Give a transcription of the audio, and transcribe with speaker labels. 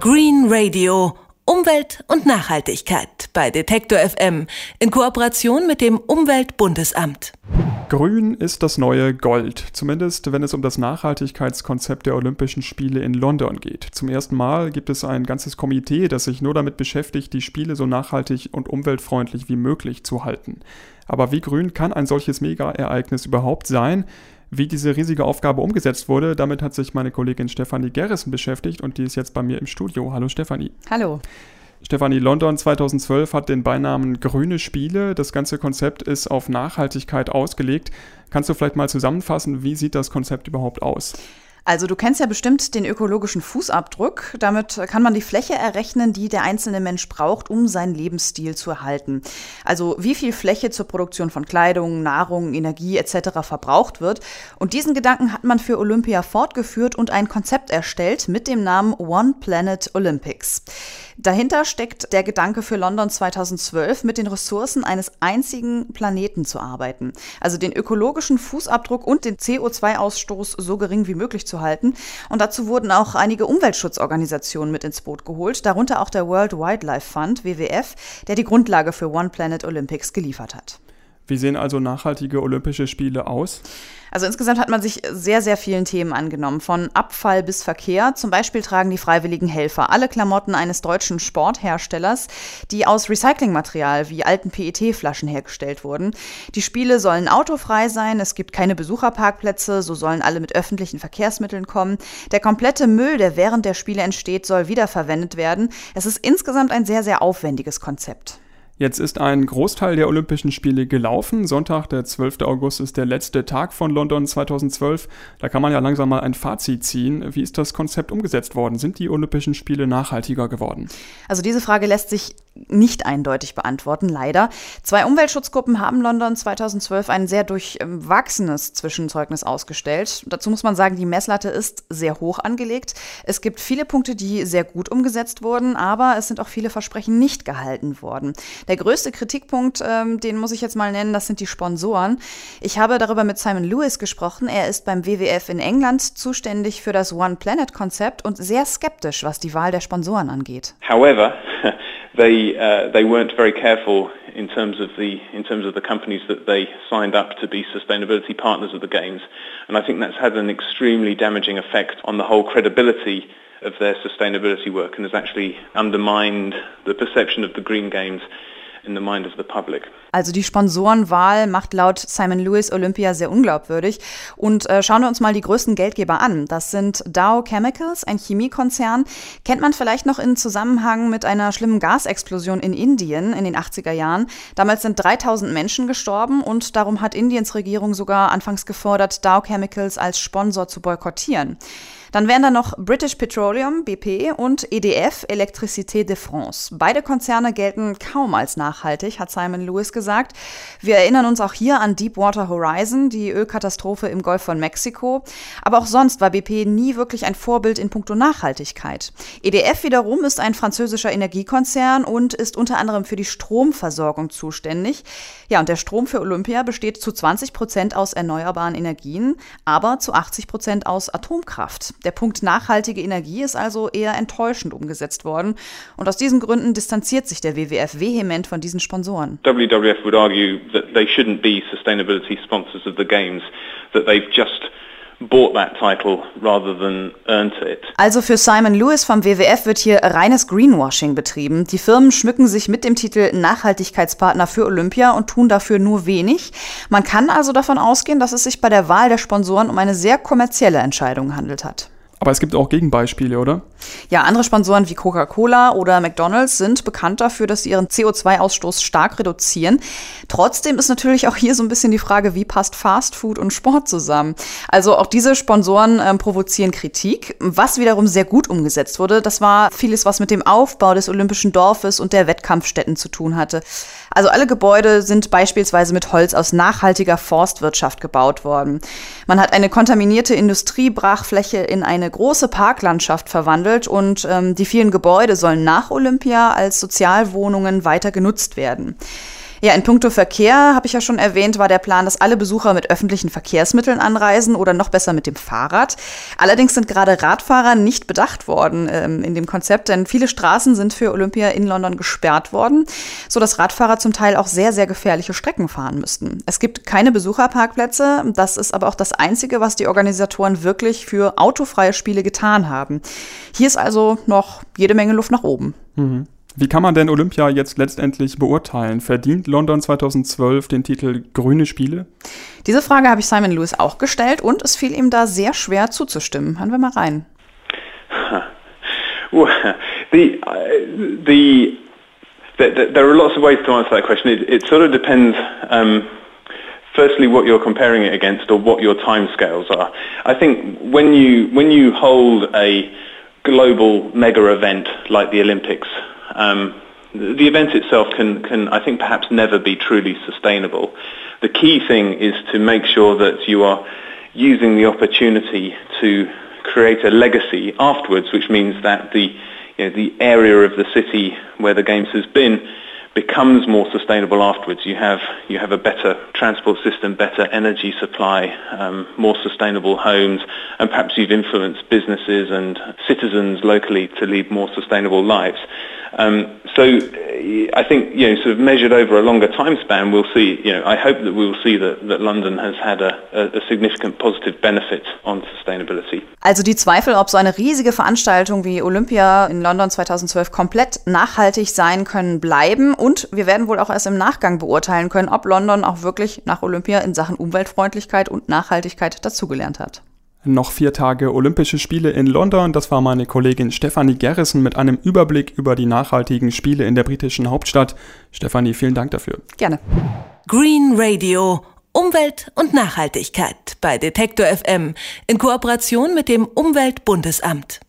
Speaker 1: Green Radio. Umwelt und Nachhaltigkeit bei Detektor FM in Kooperation mit dem Umweltbundesamt.
Speaker 2: Grün ist das neue Gold, zumindest wenn es um das Nachhaltigkeitskonzept der Olympischen Spiele in London geht. Zum ersten Mal gibt es ein ganzes Komitee, das sich nur damit beschäftigt, die Spiele so nachhaltig und umweltfreundlich wie möglich zu halten. Aber wie grün kann ein solches Mega-Ereignis überhaupt sein? Wie diese riesige Aufgabe umgesetzt wurde, damit hat sich meine Kollegin Stefanie Gerrissen beschäftigt und die ist jetzt bei mir im Studio. Hallo Stefanie.
Speaker 3: Hallo.
Speaker 2: Stefanie, London 2012 hat den Beinamen Grüne Spiele. Das ganze Konzept ist auf Nachhaltigkeit ausgelegt. Kannst du vielleicht mal zusammenfassen, wie sieht das Konzept überhaupt aus?
Speaker 3: Also du kennst ja bestimmt den ökologischen Fußabdruck. Damit kann man die Fläche errechnen, die der einzelne Mensch braucht, um seinen Lebensstil zu erhalten. Also wie viel Fläche zur Produktion von Kleidung, Nahrung, Energie etc. verbraucht wird. Und diesen Gedanken hat man für Olympia fortgeführt und ein Konzept erstellt mit dem Namen One Planet Olympics. Dahinter steckt der Gedanke für London 2012, mit den Ressourcen eines einzigen Planeten zu arbeiten. Also den ökologischen Fußabdruck und den CO2-Ausstoß so gering wie möglich zu halten. Und dazu wurden auch einige Umweltschutzorganisationen mit ins Boot geholt, darunter auch der World Wildlife Fund, WWF, der die Grundlage für One Planet Olympics geliefert hat.
Speaker 2: Wie sehen also nachhaltige Olympische Spiele aus?
Speaker 3: Also insgesamt hat man sich sehr, sehr vielen Themen angenommen, von Abfall bis Verkehr. Zum Beispiel tragen die freiwilligen Helfer alle Klamotten eines deutschen Sportherstellers, die aus Recyclingmaterial wie alten PET-Flaschen hergestellt wurden. Die Spiele sollen autofrei sein, es gibt keine Besucherparkplätze, so sollen alle mit öffentlichen Verkehrsmitteln kommen. Der komplette Müll, der während der Spiele entsteht, soll wiederverwendet werden. Es ist insgesamt ein sehr, sehr aufwendiges Konzept.
Speaker 2: Jetzt ist ein Großteil der Olympischen Spiele gelaufen. Sonntag, der 12. August, ist der letzte Tag von London 2012. Da kann man ja langsam mal ein Fazit ziehen. Wie ist das Konzept umgesetzt worden? Sind die Olympischen Spiele nachhaltiger geworden?
Speaker 3: Also diese Frage lässt sich nicht eindeutig beantworten, leider. Zwei Umweltschutzgruppen haben London 2012 ein sehr durchwachsenes Zwischenzeugnis ausgestellt. Dazu muss man sagen, die Messlatte ist sehr hoch angelegt. Es gibt viele Punkte, die sehr gut umgesetzt wurden, aber es sind auch viele Versprechen nicht gehalten worden. Der größte Kritikpunkt, ähm, den muss ich jetzt mal nennen, das sind die Sponsoren. Ich habe darüber mit Simon Lewis gesprochen. Er ist beim WWF in England zuständig für das One Planet Konzept und sehr skeptisch, was die Wahl der Sponsoren angeht.
Speaker 4: However, they uh, they weren't very careful in terms of the in terms of the companies that they signed up to be sustainability partners of the games, and I think that's had an extremely damaging effect on the whole credibility of their sustainability work and has actually undermined the perception of the Green Games
Speaker 3: Also die Sponsorenwahl macht laut Simon Lewis Olympia sehr unglaubwürdig. Und äh, schauen wir uns mal die größten Geldgeber an. Das sind Dow Chemicals, ein Chemiekonzern. Kennt man vielleicht noch in Zusammenhang mit einer schlimmen Gasexplosion in Indien in den 80er Jahren. Damals sind 3000 Menschen gestorben und darum hat Indiens Regierung sogar anfangs gefordert, Dow Chemicals als Sponsor zu boykottieren. Dann wären da noch British Petroleum, BP und EDF, Electricité de France. Beide Konzerne gelten kaum als nachhaltig, hat Simon Lewis gesagt. Wir erinnern uns auch hier an Deepwater Horizon, die Ölkatastrophe im Golf von Mexiko. Aber auch sonst war BP nie wirklich ein Vorbild in puncto Nachhaltigkeit. EDF wiederum ist ein französischer Energiekonzern und ist unter anderem für die Stromversorgung zuständig. Ja, und der Strom für Olympia besteht zu 20 Prozent aus erneuerbaren Energien, aber zu 80 Prozent aus Atomkraft. Der Punkt nachhaltige Energie ist also eher enttäuschend umgesetzt worden. Und aus diesen Gründen distanziert sich der WWF vehement von diesen Sponsoren.
Speaker 4: WWF would argue that they shouldn't be sustainability sponsors of the games, that they've just
Speaker 3: also für Simon Lewis vom WWF wird hier reines Greenwashing betrieben. Die Firmen schmücken sich mit dem Titel Nachhaltigkeitspartner für Olympia und tun dafür nur wenig. Man kann also davon ausgehen, dass es sich bei der Wahl der Sponsoren um eine sehr kommerzielle Entscheidung handelt hat.
Speaker 2: Aber es gibt auch Gegenbeispiele, oder?
Speaker 3: Ja, andere Sponsoren wie Coca-Cola oder McDonald's sind bekannt dafür, dass sie ihren CO2-Ausstoß stark reduzieren. Trotzdem ist natürlich auch hier so ein bisschen die Frage, wie passt Fast Food und Sport zusammen? Also auch diese Sponsoren ähm, provozieren Kritik. Was wiederum sehr gut umgesetzt wurde, das war vieles, was mit dem Aufbau des Olympischen Dorfes und der Wettkampfstätten zu tun hatte. Also alle Gebäude sind beispielsweise mit Holz aus nachhaltiger Forstwirtschaft gebaut worden. Man hat eine kontaminierte Industriebrachfläche in eine große Parklandschaft verwandelt und ähm, die vielen Gebäude sollen nach Olympia als Sozialwohnungen weiter genutzt werden. Ja, in puncto Verkehr habe ich ja schon erwähnt, war der Plan, dass alle Besucher mit öffentlichen Verkehrsmitteln anreisen oder noch besser mit dem Fahrrad. Allerdings sind gerade Radfahrer nicht bedacht worden ähm, in dem Konzept, denn viele Straßen sind für Olympia in London gesperrt worden, so dass Radfahrer zum Teil auch sehr, sehr gefährliche Strecken fahren müssten. Es gibt keine Besucherparkplätze. Das ist aber auch das Einzige, was die Organisatoren wirklich für autofreie Spiele getan haben. Hier ist also noch jede Menge Luft nach oben.
Speaker 2: Mhm. Wie kann man denn Olympia jetzt letztendlich beurteilen? Verdient London 2012 den Titel Grüne Spiele?
Speaker 3: Diese Frage habe ich Simon Lewis auch gestellt und es fiel ihm da sehr schwer zuzustimmen. Hören wir mal rein.
Speaker 4: Well, the, uh, the, the, there are lots of ways to answer that question. It, it sort of depends. Um, firstly what you're comparing it against or what your timescales are. I think when you when you hold a global mega event like the Olympics um, the event itself can, can, I think, perhaps never be truly sustainable. The key thing is to make sure that you are using the opportunity to create a legacy afterwards, which means that the, you know, the area of the city where the Games has been becomes more sustainable afterwards. You have, you have a better transport system, better energy supply, um, more sustainable homes, and perhaps you've influenced businesses and citizens locally to lead more sustainable lives. Um, so I think, you know, sort of measured over a longer time span, we'll see, you know, I hope that we will see that, that London has had a, a significant positive benefit on sustainability.
Speaker 3: Also die Zweifel, ob so eine riesige Veranstaltung wie Olympia in London 2012 komplett nachhaltig sein können, bleiben. Und wir werden wohl auch erst im Nachgang beurteilen können, ob London auch wirklich nach Olympia in Sachen Umweltfreundlichkeit und Nachhaltigkeit dazugelernt hat.
Speaker 2: Noch vier Tage Olympische Spiele in London. Das war meine Kollegin Stefanie Garrison mit einem Überblick über die nachhaltigen Spiele in der britischen Hauptstadt. Stefanie, vielen Dank dafür.
Speaker 3: Gerne.
Speaker 1: Green Radio. Umwelt und Nachhaltigkeit bei Detektor FM in Kooperation mit dem Umweltbundesamt.